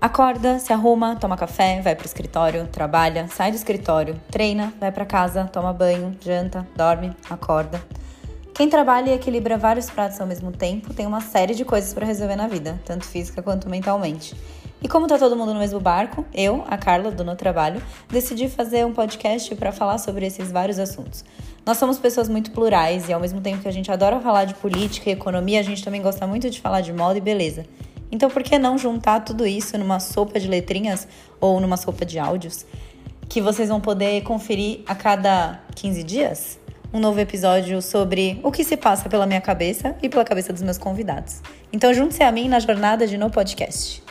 Acorda, se arruma, toma café, vai pro escritório, trabalha, sai do escritório, treina, vai para casa, toma banho, janta, dorme, acorda. Quem trabalha e equilibra vários pratos ao mesmo tempo tem uma série de coisas para resolver na vida, tanto física quanto mentalmente. E como tá todo mundo no mesmo barco, eu, a Carla, do No Trabalho, decidi fazer um podcast para falar sobre esses vários assuntos. Nós somos pessoas muito plurais e ao mesmo tempo que a gente adora falar de política e economia, a gente também gosta muito de falar de moda e beleza. Então, por que não juntar tudo isso numa sopa de letrinhas ou numa sopa de áudios que vocês vão poder conferir a cada 15 dias? Um novo episódio sobre o que se passa pela minha cabeça e pela cabeça dos meus convidados. Então, junte-se a mim na jornada de No Podcast.